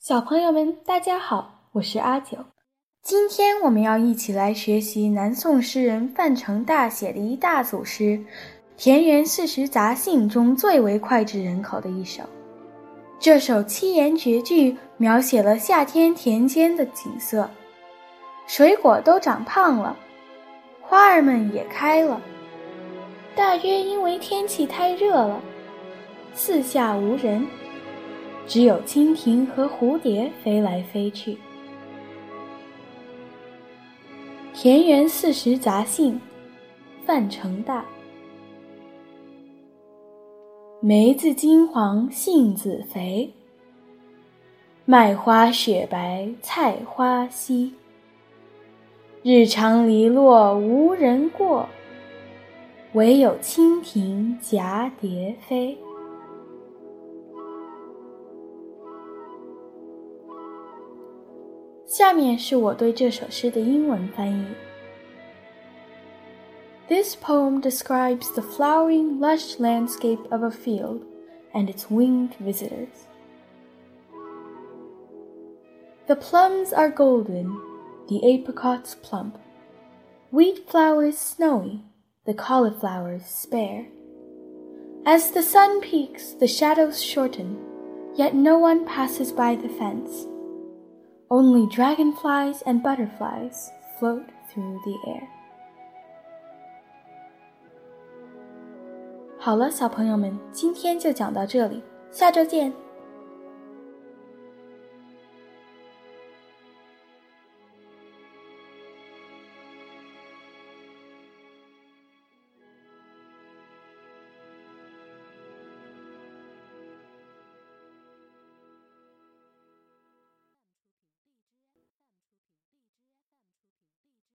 小朋友们，大家好，我是阿九。今天我们要一起来学习南宋诗人范成大写的一大组诗《田园四时杂兴》中最为脍炙人口的一首。这首七言绝句描写了夏天田间的景色，水果都长胖了，花儿们也开了。大约因为天气太热了，四下无人。只有蜻蜓和蝴蝶飞来飞去。田园四时杂兴，范成大。梅子金黄，杏子肥。麦花雪白，菜花稀。日长篱落无人过，惟有蜻蜓蛱蝶飞。下面是我对这首诗的英文翻译。This poem describes the flowering, lush landscape of a field and its winged visitors. The plums are golden, the apricots plump, wheat flowers snowy, the cauliflowers spare. As the sun peaks, the shadows shorten, yet no one passes by the fence. Only dragonflies and butterflies float through the air. 好了，小朋友们，今天就讲到这里，下周见。